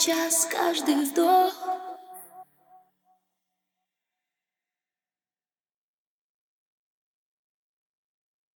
каждый час, каждый вдох.